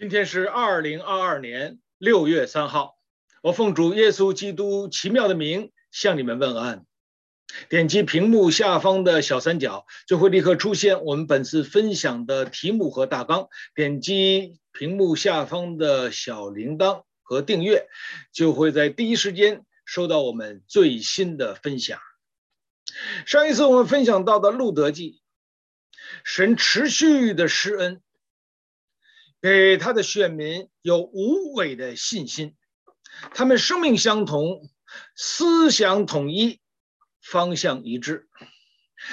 今天是二零二二年六月三号，我奉主耶稣基督奇妙的名向你们问安。点击屏幕下方的小三角，就会立刻出现我们本次分享的题目和大纲。点击屏幕下方的小铃铛和订阅，就会在第一时间收到我们最新的分享。上一次我们分享到的路德记，神持续的施恩。给他的选民有无伪的信心，他们生命相同，思想统一，方向一致。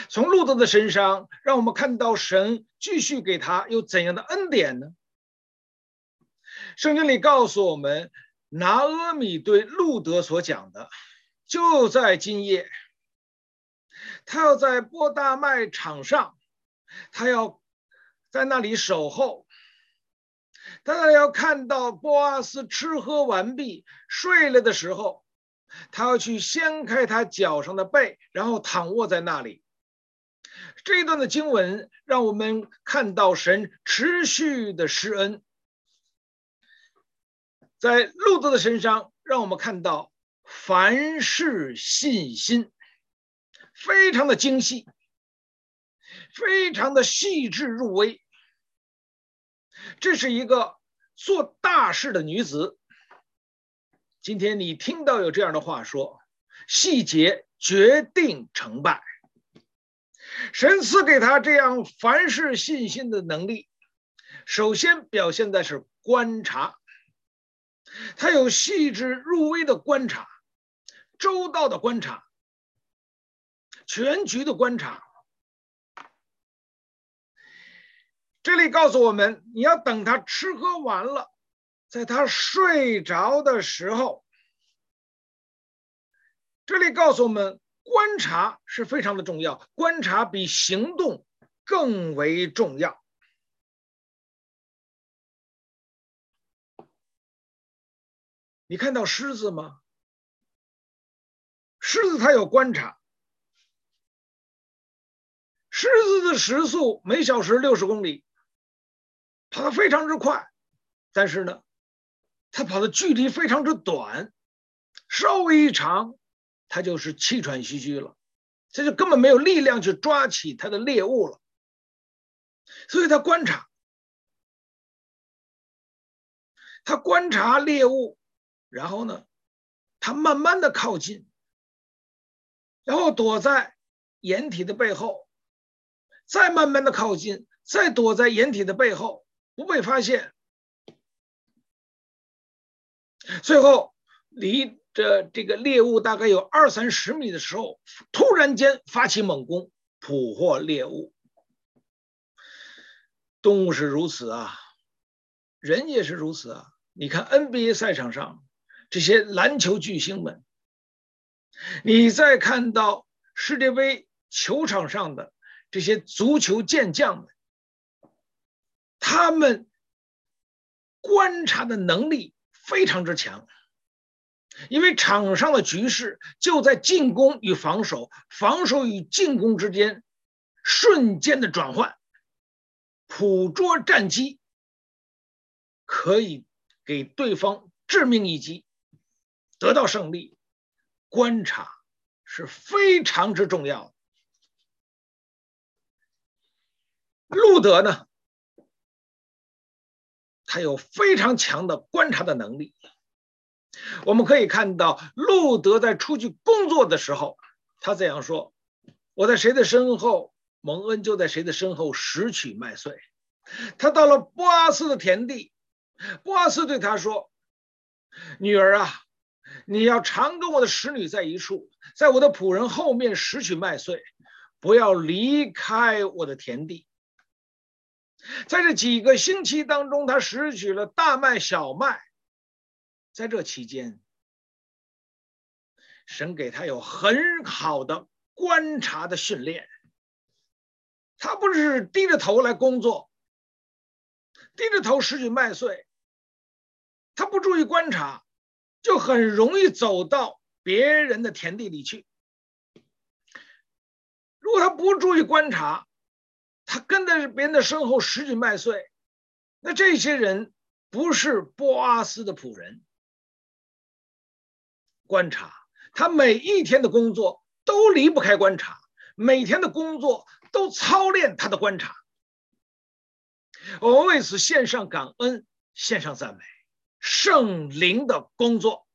从路德的身上，让我们看到神继续给他有怎样的恩典呢？圣经里告诉我们，拿阿米对路德所讲的，就在今夜，他要在波大麦场上，他要在那里守候。他要看到波阿斯吃喝完毕睡了的时候，他要去掀开他脚上的被，然后躺卧在那里。这一段的经文让我们看到神持续的施恩，在路得的身上，让我们看到凡事信心，非常的精细，非常的细致入微。这是一个做大事的女子。今天你听到有这样的话说：“细节决定成败。”神赐给他这样凡事信心的能力，首先表现的是观察，他有细致入微的观察，周到的观察，全局的观察。这里告诉我们，你要等他吃喝完了，在他睡着的时候。这里告诉我们，观察是非常的重要，观察比行动更为重要。你看到狮子吗？狮子它有观察，狮子的时速每小时六十公里。跑得非常之快，但是呢，他跑的距离非常之短，稍微一长，他就是气喘吁吁了，这就根本没有力量去抓起他的猎物了。所以他观察，他观察猎物，然后呢，他慢慢的靠近，然后躲在掩体的背后，再慢慢的靠近，再躲在掩体的背后。不被发现，最后离着这个猎物大概有二三十米的时候，突然间发起猛攻，捕获猎物。动物是如此啊，人也是如此啊。你看 NBA 赛场上这些篮球巨星们，你再看到世界杯球场上的这些足球健将们。他们观察的能力非常之强，因为场上的局势就在进攻与防守、防守与进攻之间瞬间的转换，捕捉战机可以给对方致命一击，得到胜利。观察是非常之重要的。路德呢？他有非常强的观察的能力。我们可以看到，路德在出去工作的时候，他这样说：“我在谁的身后蒙恩，就在谁的身后拾取麦穗。”他到了波阿斯的田地，波阿斯对他说：“女儿啊，你要常跟我的使女在一处，在我的仆人后面拾取麦穗，不要离开我的田地。”在这几个星期当中，他拾取了大麦、小麦。在这期间，神给他有很好的观察的训练。他不是低着头来工作，低着头拾取麦穗，他不注意观察，就很容易走到别人的田地里去。如果他不注意观察，他跟在别人的身后拾取麦穗，那这些人不是波阿斯的仆人。观察他每一天的工作都离不开观察，每天的工作都操练他的观察。我们为此献上感恩，献上赞美。圣灵的工作，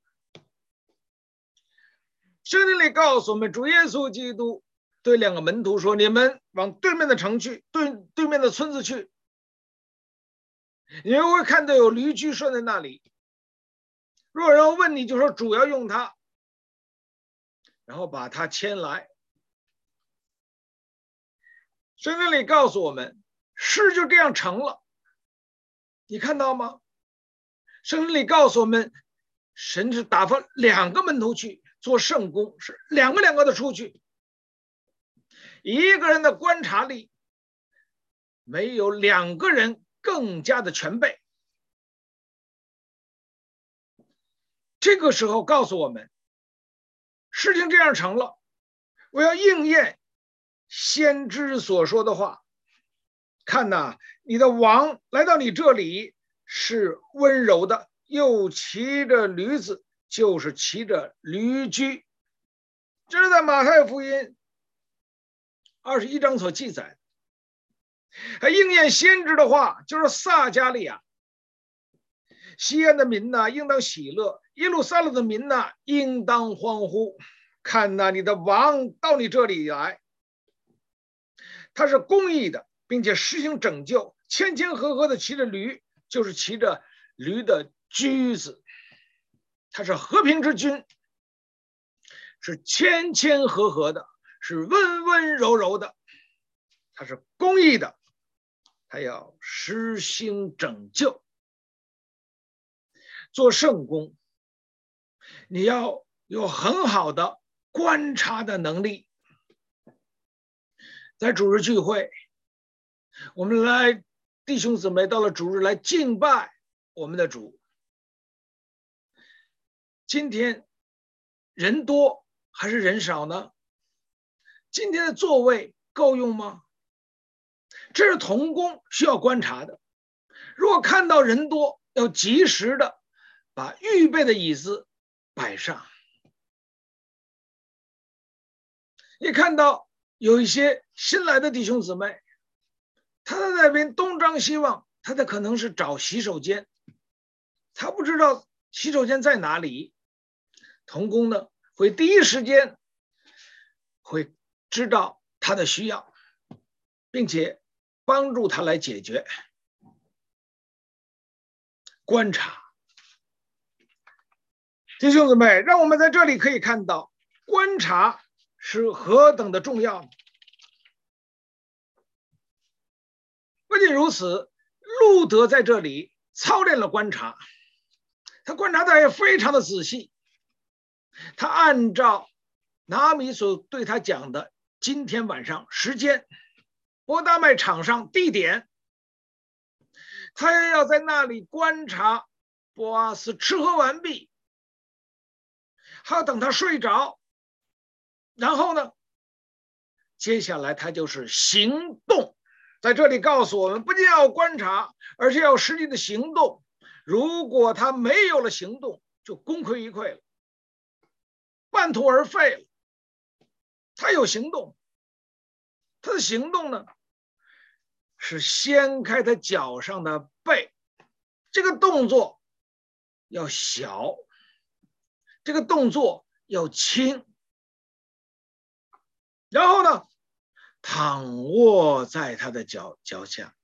圣经里告诉我们，主耶稣基督对两个门徒说：“你们往对面的城去，对对面的村子去，你会看到有驴驹拴在那里。若有人问你，就说主要用它，然后把它牵来。”圣经里告诉我们，事就这样成了。你看到吗？圣经里告诉我们，神是打发两个门徒去做圣工，是两个两个的出去。一个人的观察力，没有两个人更加的全备。这个时候告诉我们，事情这样成了，我要应验先知所说的话。看呐，你的王来到你这里。是温柔的，又骑着驴子，就是骑着驴驹。这是在马太福音二十一章所记载，还应验先知的话，就是撒迦利亚。西安的民呐，应当喜乐；耶路撒冷的民呐，应当欢呼。看呐，你的王到你这里来，他是公义的，并且施行拯救，谦谦和和的骑着驴。就是骑着驴的驹子，他是和平之君，是谦谦和和的，是温温柔柔的，他是公益的，他要施行拯救，做圣工，你要有很好的观察的能力，在主日聚会，我们来。弟兄姊妹，到了主日来敬拜我们的主。今天人多还是人少呢？今天的座位够用吗？这是童工需要观察的。如果看到人多，要及时的把预备的椅子摆上。也看到有一些新来的弟兄姊妹。他在那边东张西望，他的可能是找洗手间，他不知道洗手间在哪里。童工呢，会第一时间会知道他的需要，并且帮助他来解决。观察，弟兄姊妹，让我们在这里可以看到，观察是何等的重要。不仅如此，路德在这里操练了观察，他观察的也非常的仔细。他按照拿米所对他讲的，今天晚上时间，博大麦场上地点，他要在那里观察博阿斯吃喝完毕，还要等他睡着，然后呢，接下来他就是行动。在这里告诉我们，不仅要观察，而且要实际的行动。如果他没有了行动，就功亏一篑了，半途而废了。他有行动，他的行动呢，是掀开他脚上的被，这个动作要小，这个动作要轻，然后呢，躺卧在他的脚脚下，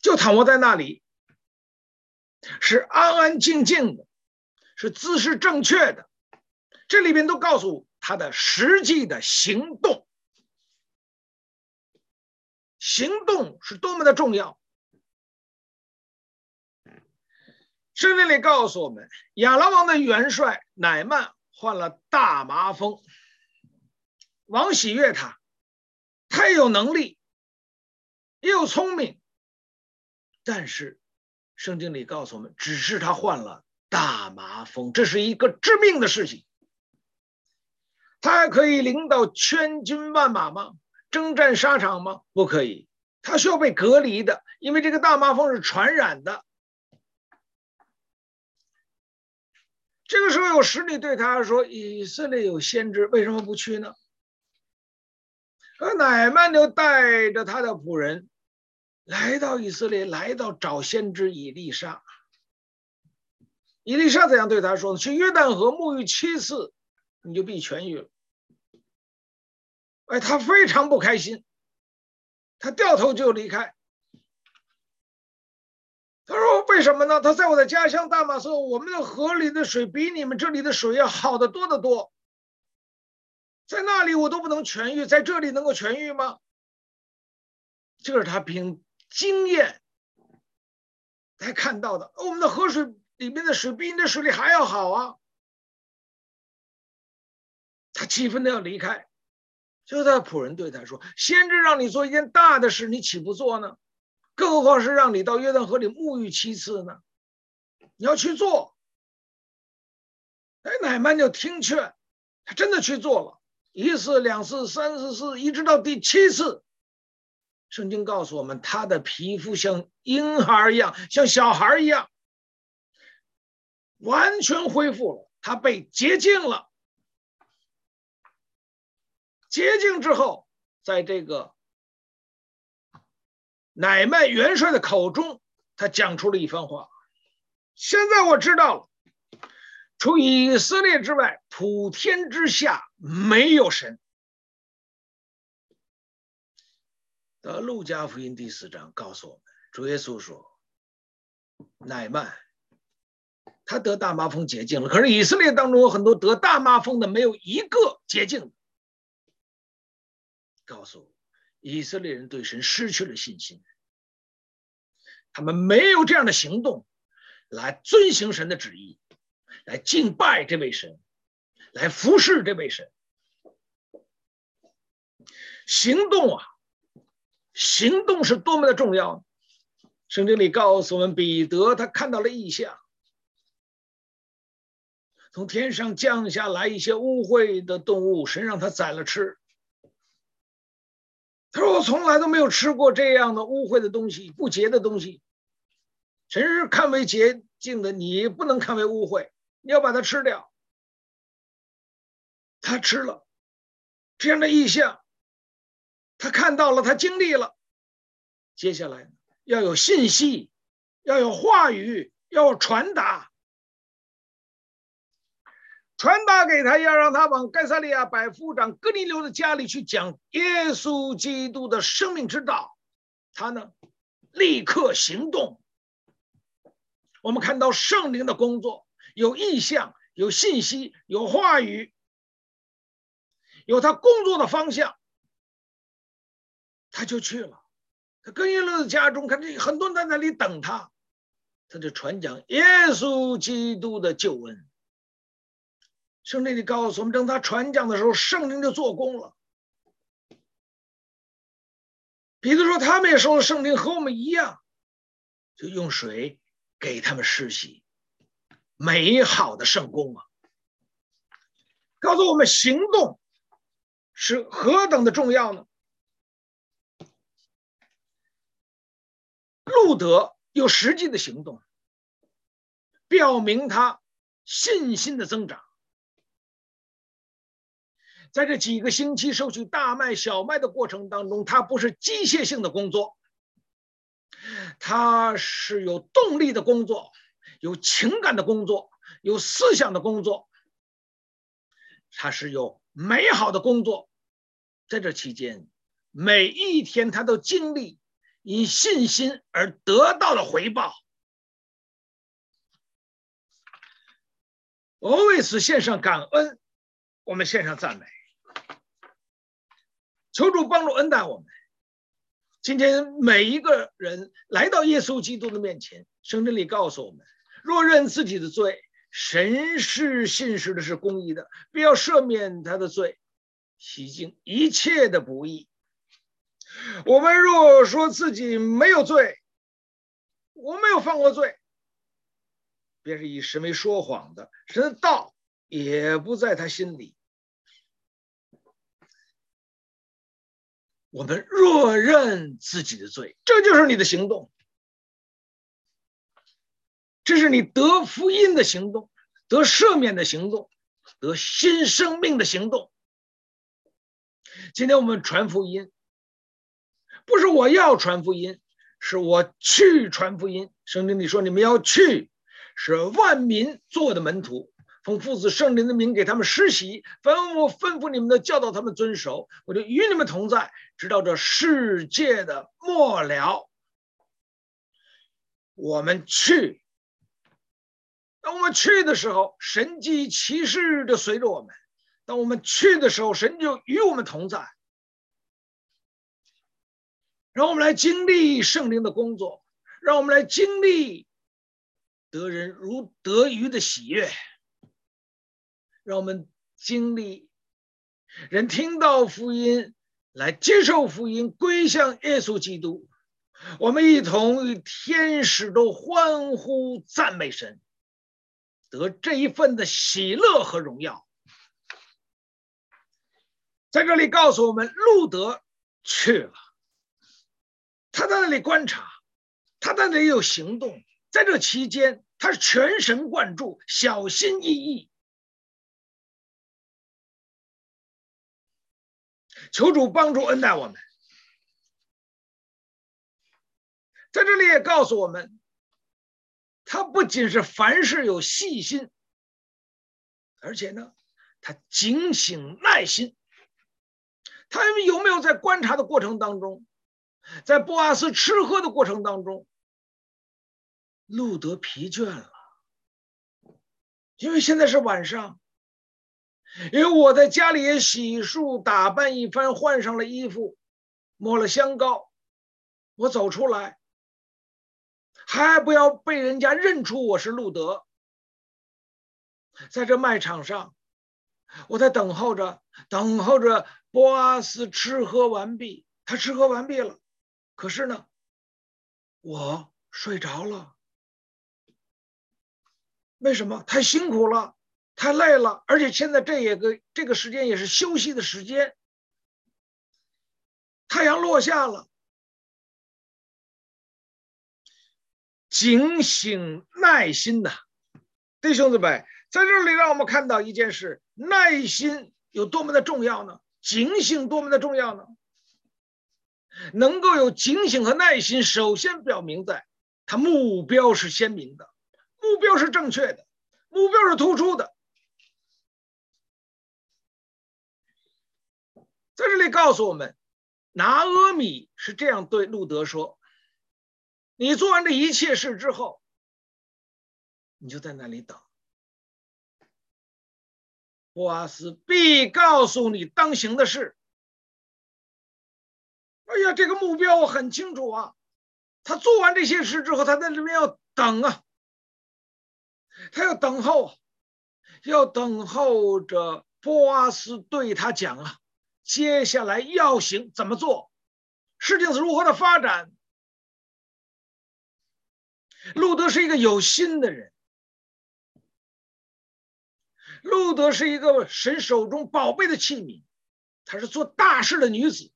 就躺卧在那里，是安安静静的，是姿势正确的。这里边都告诉我他的实际的行动，行动是多么的重要。圣经里告诉我们，亚拉王的元帅乃曼患了大麻风，王喜悦他。他有能力，也有聪明，但是圣经里告诉我们，只是他患了大麻风，这是一个致命的事情。他还可以领导千军万马吗？征战沙场吗？不可以，他需要被隔离的，因为这个大麻风是传染的。这个时候有使女对他说，以色列有先知，为什么不去呢？而乃曼就带着他的仆人来到以色列，来到找先知伊丽莎。伊丽莎怎样对他说呢？去约旦河沐浴七次。你就必痊愈了。哎，他非常不开心，他掉头就离开。他说：“为什么呢？他在我的家乡大马色，我们的河里的水比你们这里的水要好得多得多。在那里我都不能痊愈，在这里能够痊愈吗？”这是他凭经验才看到的。我们的河水里面的水比你的水里还要好啊！他气愤的要离开，就在仆人对他说：“先知让你做一件大的事，你岂不做呢？”更何况是让你到约旦河里沐浴七次呢？你要去做。哎，乃曼就听劝，他真的去做了，一次、两次、三次、四，一直到第七次。圣经告诉我们，他的皮肤像婴孩一样，像小孩一样，完全恢复了，他被洁净了。洁净之后，在这个。乃曼元帅的口中，他讲出了一番话。现在我知道了，除以色列之外，普天之下没有神。的路加福音第四章告诉我们，主耶稣说，乃曼他得大麻风洁净了，可是以色列当中有很多得大麻风的，没有一个洁净的。告诉。以色列人对神失去了信心，他们没有这样的行动来遵行神的旨意，来敬拜这位神，来服侍这位神。行动啊，行动是多么的重要！圣经里告诉我们，彼得他看到了异象，从天上降下来一些污秽的动物，神让他宰了吃。他说：“我从来都没有吃过这样的污秽的东西，不洁的东西。神是看为洁净的，你不能看为污秽，你要把它吃掉。”他吃了这样的意象，他看到了，他经历了。接下来要有信息，要有话语，要传达。传达给他，要让他往盖撒利亚百夫长哥尼流的家里去讲耶稣基督的生命之道。他呢，立刻行动。我们看到圣灵的工作，有意象，有信息，有话语，有他工作的方向，他就去了。他哥尼流的家中，看这很多人在那里等他，他就传讲耶稣基督的救恩。圣经里告诉我们，当他传讲的时候，圣灵就做工了。彼得说，他们也受了圣灵，和我们一样，就用水给他们施洗，美好的圣工啊！告诉我们，行动是何等的重要呢？路德有实际的行动，表明他信心的增长。在这几个星期收取大麦、小麦的过程当中，它不是机械性的工作，它是有动力的工作，有情感的工作，有思想的工作，它是有美好的工作。在这期间，每一天他都经历因信心而得到的回报。我为此献上感恩，我们献上赞美。求主帮助恩待我们。今天每一个人来到耶稣基督的面前，圣经里告诉我们：若认自己的罪，神是信实的，是公义的，必要赦免他的罪，洗净一切的不义。我们若说自己没有罪，我没有犯过罪，便是以神为说谎的，神的道也不在他心里。我们若认自己的罪，这就是你的行动，这是你得福音的行动，得赦免的行动，得新生命的行动。今天我们传福音，不是我要传福音，是我去传福音。圣经里说，你们要去，是万民做的门徒。奉父子圣灵的名给他们施洗，吩我吩咐你们的教导他们遵守，我就与你们同在，直到这世界的末了。我们去，当我们去的时候，神迹奇事就随着我们；当我们去的时候，神就与我们同在。让我们来经历圣灵的工作，让我们来经历得人如得鱼的喜悦。让我们经历人听到福音，来接受福音，归向耶稣基督。我们一同与天使都欢呼赞美神，得这一份的喜乐和荣耀。在这里告诉我们，路德去了，他在那里观察，他在那里有行动。在这期间，他是全神贯注，小心翼翼。求主帮助恩待我们，在这里也告诉我们，他不仅是凡事有细心，而且呢，他警醒耐心。他有没有在观察的过程当中，在波阿斯吃喝的过程当中，路德疲倦了，因为现在是晚上。因为我在家里也洗漱打扮一番，换上了衣服，抹了香膏，我走出来，还不要被人家认出我是路德。在这卖场上，我在等候着，等候着波阿斯吃喝完毕，他吃喝完毕了，可是呢，我睡着了。为什么？太辛苦了。太累了，而且现在这也个这个时间也是休息的时间。太阳落下了，警醒耐心呐，弟兄姊妹，在这里让我们看到一件事：耐心有多么的重要呢？警醒多么的重要呢？能够有警醒和耐心，首先表明在他目标是鲜明的，目标是正确的，目标是突出的。在这里告诉我们，拿阿米是这样对路德说：“你做完这一切事之后，你就在那里等。波阿斯必告诉你当行的事。”哎呀，这个目标我很清楚啊！他做完这些事之后，他在这边要等啊，他要等候，要等候着波阿斯对他讲啊。接下来要行怎么做？事情是如何的发展？路德是一个有心的人，路德是一个神手中宝贝的器皿，她是做大事的女子，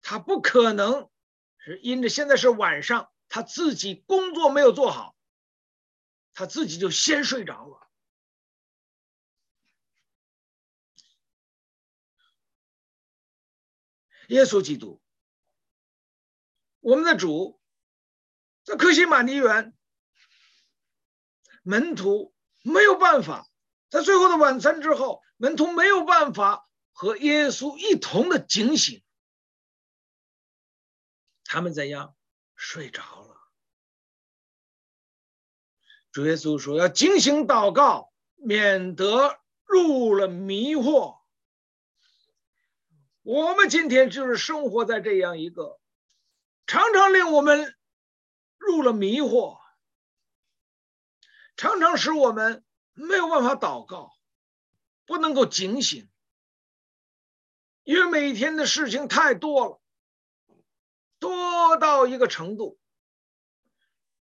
她不可能是因着现在是晚上，她自己工作没有做好，她自己就先睡着了。耶稣基督，我们的主，在客西马尼园，门徒没有办法，在最后的晚餐之后，门徒没有办法和耶稣一同的警醒，他们怎样？睡着了。主耶稣说：“要警醒祷告，免得入了迷惑。”我们今天就是生活在这样一个常常令我们入了迷惑，常常使我们没有办法祷告，不能够警醒，因为每天的事情太多了，多到一个程度，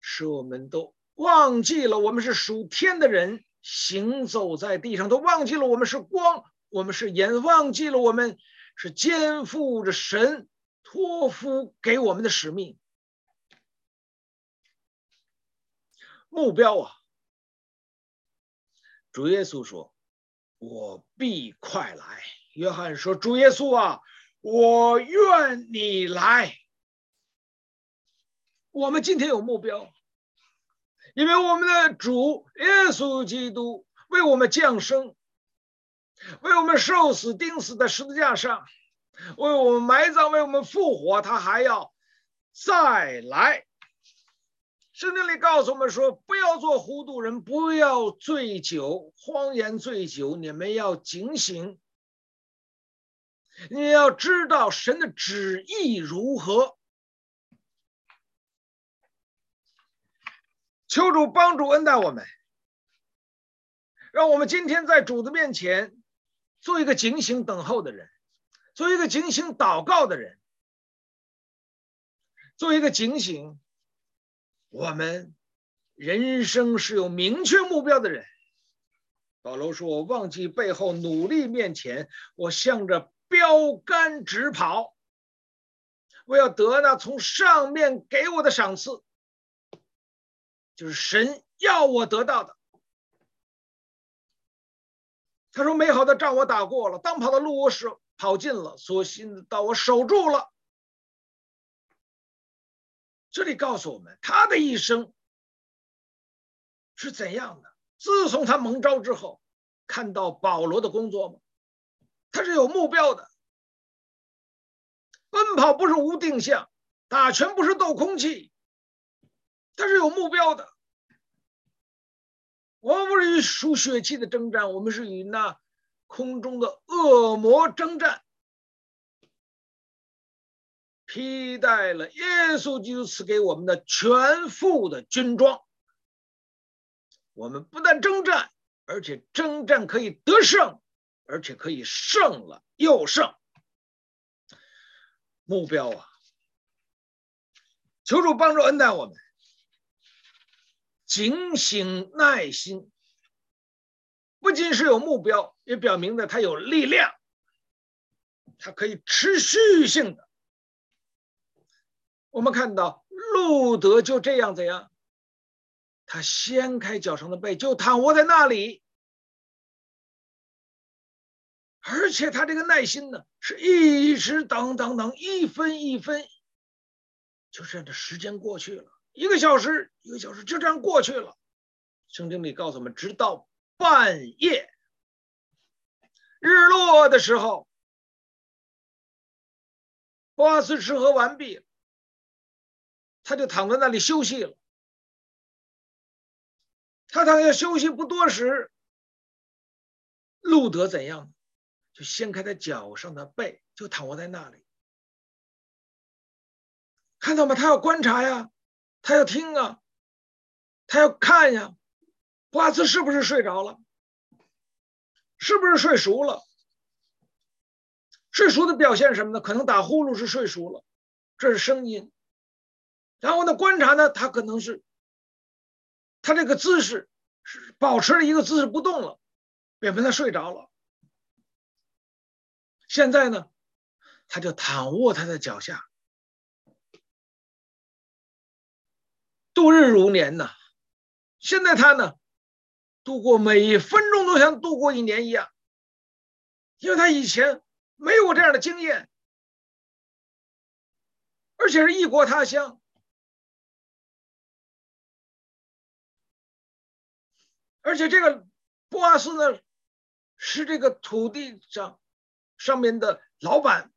使我们都忘记了我们是属天的人，行走在地上，都忘记了我们是光，我们是盐，忘记了我们。是肩负着神托付给我们的使命，目标啊，主耶稣说：“我必快来。”约翰说：“主耶稣啊，我愿你来。”我们今天有目标，因为我们的主耶稣基督为我们降生，为我们受死钉死在十字架上，为我们埋葬，为我们复活，他还要再来。圣经里告诉我们说：“不要做糊涂人，不要醉酒，荒言醉酒。你们要警醒，你要知道神的旨意如何。求主帮助恩待我们，让我们今天在主的面前做一个警醒等候的人，做一个警醒祷告的人，做一个警醒。”我们人生是有明确目标的人。保罗说：“我忘记背后，努力面前，我向着标杆直跑。我要得那从上面给我的赏赐，就是神要我得到的。”他说：“美好的仗我打过了，当跑的路我是跑尽了，所信的道我守住了。”这里告诉我们，他的一生是怎样的？自从他蒙召之后，看到保罗的工作吗？他是有目标的。奔跑不是无定向，打拳不是斗空气，他是有目标的。我们不是与属血气的征战，我们是与那空中的恶魔征战。披戴了耶稣基督赐给我们的全副的军装，我们不但征战，而且征战可以得胜，而且可以胜了又胜。目标啊，求主帮助恩待我们，警醒耐心，不仅是有目标，也表明了他有力量，他可以持续性的。我们看到路德就这样怎样？他掀开脚上的被，就躺卧在那里。而且他这个耐心呢，是一直等等等，一分一分，就这样的时间过去了，一个小时，一个小时就这样过去了。圣经里告诉我们，直到半夜，日落的时候，波阿斯吃喝完毕。他就躺在那里休息了。他躺下休息不多时，路德怎样？就掀开他脚上的被，就躺卧在那里。看到吗？他要观察呀，他要听啊，他要看呀。波阿斯是不是睡着了？是不是睡熟了？睡熟的表现什么呢？可能打呼噜是睡熟了，这是声音。然后呢，观察呢，他可能是他这个姿势是保持了一个姿势不动了，表明他睡着了。现在呢，他就躺卧他的脚下，度日如年呐。现在他呢，度过每一分钟都像度过一年一样，因为他以前没有这样的经验，而且是异国他乡。而且这个波阿斯呢，是这个土地上上面的老板，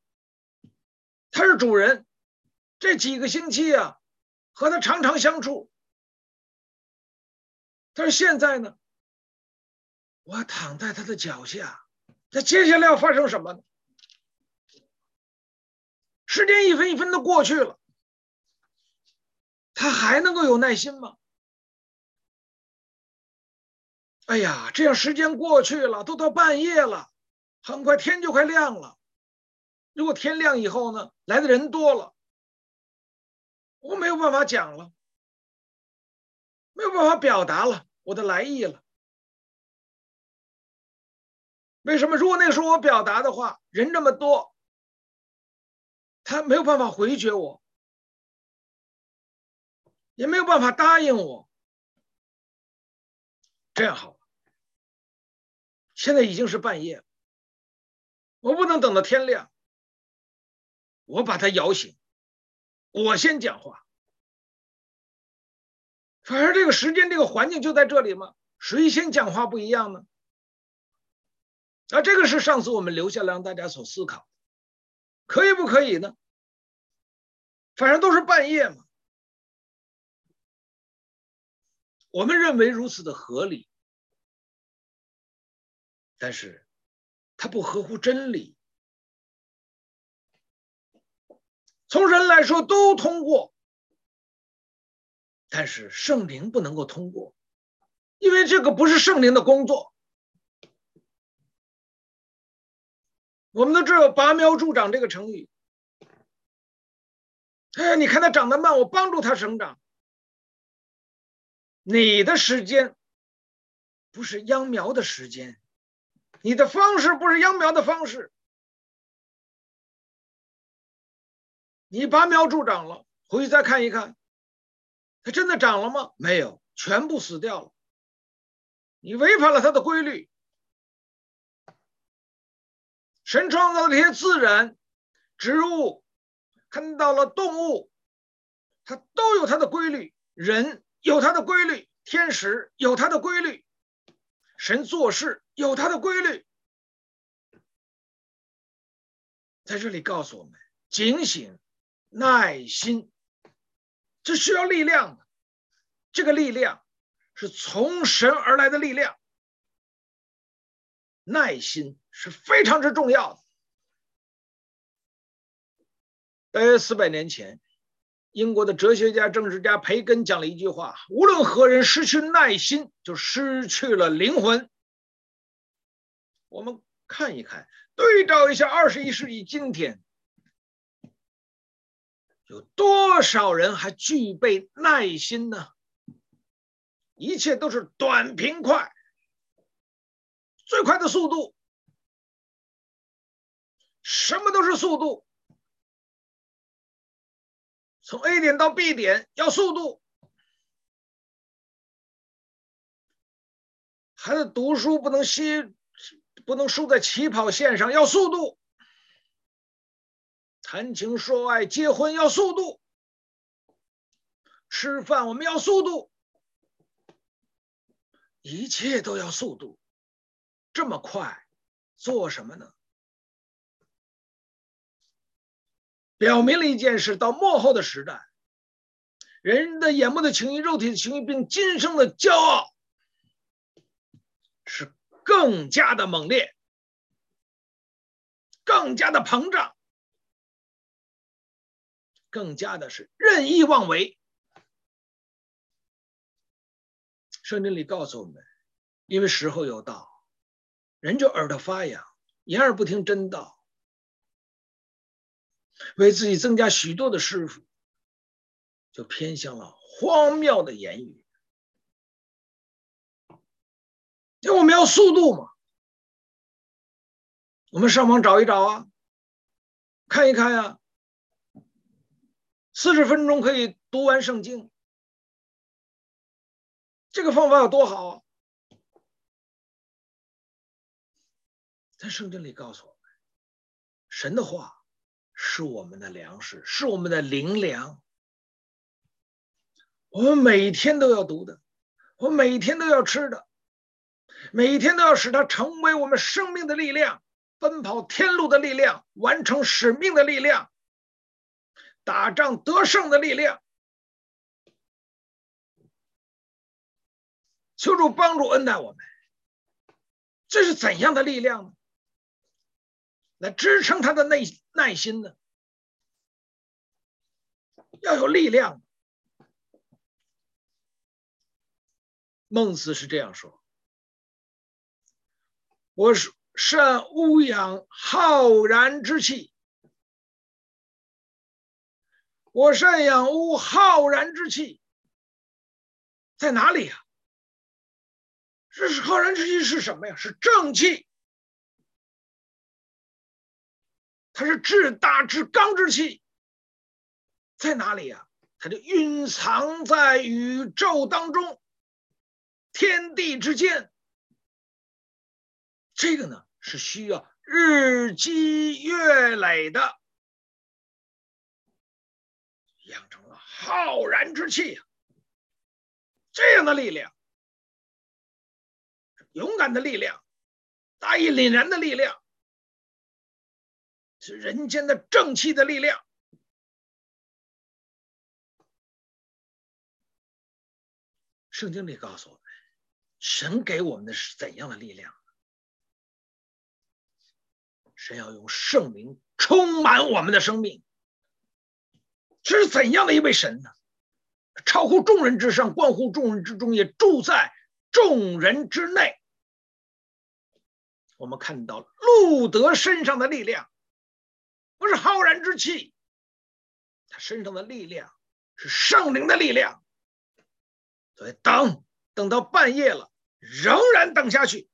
他是主人。这几个星期啊，和他常常相处。但是现在呢，我躺在他的脚下，那接下来要发生什么呢？时间一分一分的过去了，他还能够有耐心吗？哎呀，这样时间过去了，都到半夜了，很快天就快亮了。如果天亮以后呢，来的人多了，我没有办法讲了，没有办法表达了我的来意了。为什么？如果那个时候我表达的话，人这么多，他没有办法回绝我，也没有办法答应我。这样好了。现在已经是半夜，我不能等到天亮。我把他摇醒，我先讲话。反正这个时间、这个环境就在这里嘛，谁先讲话不一样呢？啊，这个是上次我们留下来让大家所思考，可以不可以呢？反正都是半夜嘛，我们认为如此的合理，但是它不合乎真理。从人来说都通过，但是圣灵不能够通过，因为这个不是圣灵的工作。我们都知道“拔苗助长”这个成语。哎，你看它长得慢，我帮助它生长。你的时间不是秧苗的时间，你的方式不是秧苗的方式。你拔苗助长了，回去再看一看，它真的长了吗？没有，全部死掉了。你违反了它的规律。神创造的这些自然、植物，看到了动物，它都有它的规律；人有它的规律，天使有它的规律，神做事有它的规律。在这里告诉我们：警醒。耐心，这需要力量的，这个力量是从神而来的力量。耐心是非常之重要的。大约四百年前，英国的哲学家、政治家培根讲了一句话：“无论何人失去耐心，就失去了灵魂。”我们看一看，对照一下二十一世纪今天。有多少人还具备耐心呢？一切都是短平快，最快的速度，什么都是速度。从 A 点到 B 点要速度，孩子读书不能歇，不能输在起跑线上，要速度。谈情说爱，结婚要速度；吃饭我们要速度，一切都要速度。这么快，做什么呢？表明了一件事：到末后的时代，人的眼目的情欲、肉体的情欲，并今生的骄傲，是更加的猛烈，更加的膨胀。更加的是任意妄为。圣经里告诉我们，因为时候有到，人就耳朵发痒，言而不听真道，为自己增加许多的师傅，就偏向了荒谬的言语。因为我们要速度嘛，我们上网找一找啊，看一看呀、四十分钟可以读完圣经，这个方法有多好！在圣经里告诉我们，神的话是我们的粮食，是我们的灵粮。我们每天都要读的，我们每天都要吃的，每天都要使它成为我们生命的力量，奔跑天路的力量，完成使命的力量。打仗得胜的力量，求主帮助恩待我们。这是怎样的力量呢？来支撑他的耐耐心呢？要有力量。孟子是这样说：“我是善乌养浩然之气。”我善养吾浩然之气，在哪里呀？这是浩然之气是什么呀？是正气，它是至大至刚之气，在哪里呀？它就蕴藏在宇宙当中，天地之间，这个呢是需要日积月累的，浩然之气啊！这样的力量，勇敢的力量，大义凛然的力量，是人间的正气的力量。圣经里告诉我们，神给我们的是怎样的力量？神要用圣灵充满我们的生命，这是怎样的一位神呢？超乎众人之上，关乎众人之中，也住在众人之内。我们看到路德身上的力量，不是浩然之气，他身上的力量是圣灵的力量。所以等等到半夜了，仍然等下去。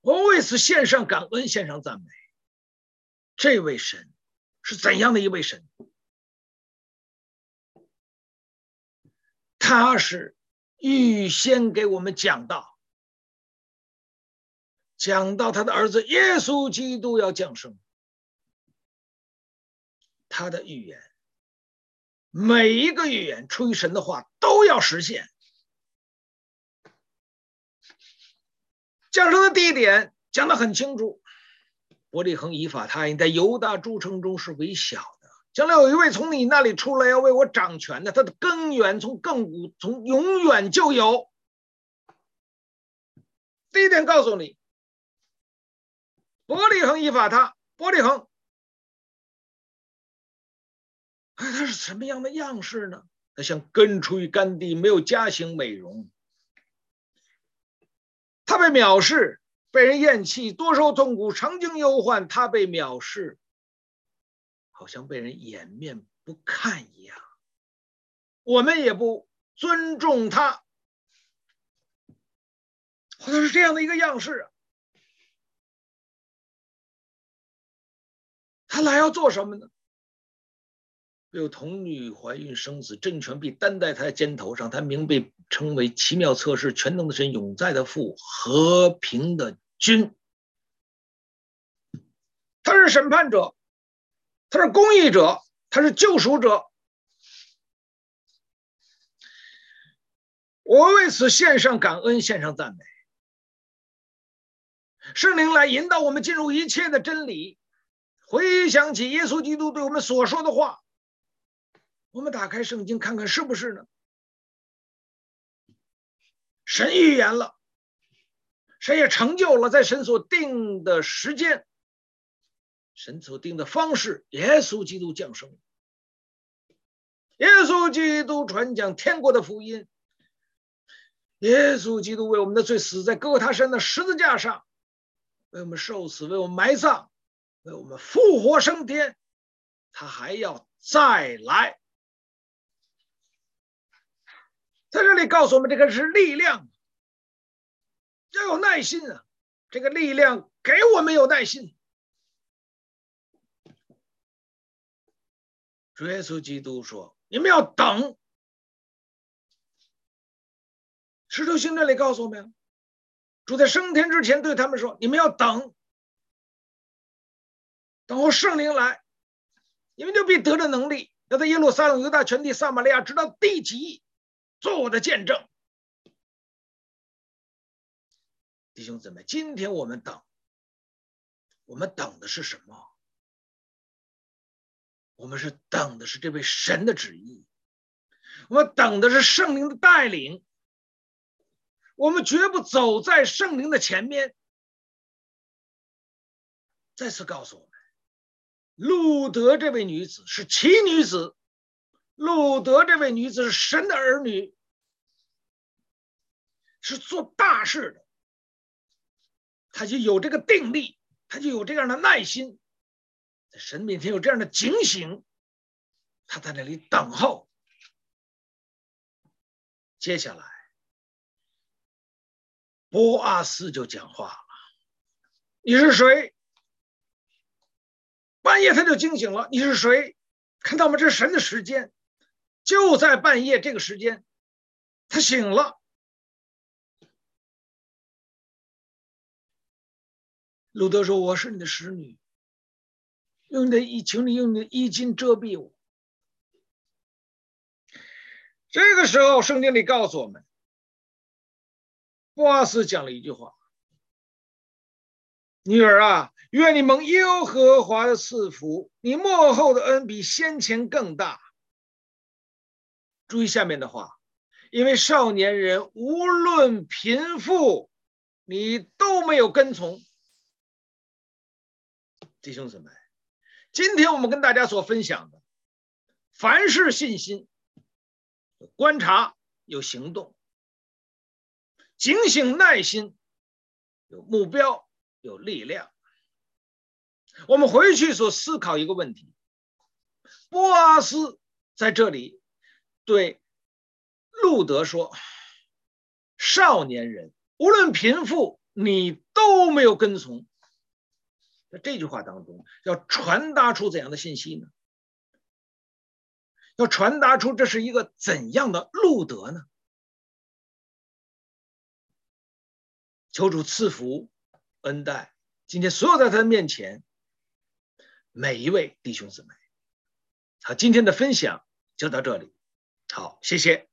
我为此献上感恩，献上赞美。这位神是怎样的一位神？他是预先给我们讲到，讲到他的儿子耶稣基督要降生，他的预言。每一个预言出于神的话都要实现。降生的地点讲得很清楚，伯利恒以法他因在犹大诸城中是微小的。将来有一位从你那里出来要为我掌权的，他的根源从亘古从永远就有。第一点告诉你，伯利恒以法他，伯利恒。他是什么样的样式呢？他像根出于干地，没有家形美容。他被藐视，被人厌弃，多受痛苦，常经忧患。他被藐视，好像被人掩面不看一样。我们也不尊重他，好像是这样的一个样式。他来要做什么呢？有童女怀孕生子，政权必担在他的肩头上。他名被称为奇妙测试、全能的神、永在的父、和平的君。他是审判者，他是公义者，他是救赎者。我为此献上感恩，献上赞美。圣灵来引导我们进入一切的真理，回想起耶稣基督对我们所说的话。我们打开圣经看看是不是呢？神预言了，神也成就了，在神所定的时间，神所定的方式，耶稣基督降生，耶稣基督传讲天国的福音，耶稣基督为我们的罪死在哥他山的十字架上，为我们受死，为我们埋葬，为我们复活升天，他还要再来。在这里告诉我们，这个是力量，要有耐心啊！这个力量给我们有耐心。主耶稣基督说：“你们要等。”使徒行传里告诉我们，主在升天之前对他们说：“你们要等，等候圣灵来，你们就必得着能力，要在耶路撒冷、犹大全地、撒玛利亚，直到地极。”做我的见证，弟兄姊妹，今天我们等，我们等的是什么？我们是等的是这位神的旨意，我们等的是圣灵的带领，我们绝不走在圣灵的前面。再次告诉我们，路德这位女子是奇女子。路德这位女子是神的儿女，是做大事的，她就有这个定力，她就有这样的耐心，在神面前有这样的警醒，她在那里等候。接下来，波阿斯就讲话了：“你是谁？”半夜他就惊醒了：“你是谁？”看到吗？这是神的时间。就在半夜这个时间，他醒了。路德说：“我是你的使女，用你的衣，请你用你的衣襟遮蔽我。”这个时候，圣经里告诉我们，波阿斯讲了一句话：“女儿啊，愿你蒙耶和华的赐福，你末后的恩比先前更大。”注意下面的话，因为少年人无论贫富，你都没有跟从。弟兄姊妹，今天我们跟大家所分享的，凡是信心。观察，有行动，警醒耐心，有目标，有力量。我们回去所思考一个问题：波阿斯在这里对路德说：“少年人，无论贫富，你都没有跟从。”在这句话当中，要传达出怎样的信息呢？要传达出这是一个怎样的路德呢？求主赐福恩待今天所有在他的面前每一位弟兄姊妹。好，今天的分享就到这里。好，谢谢。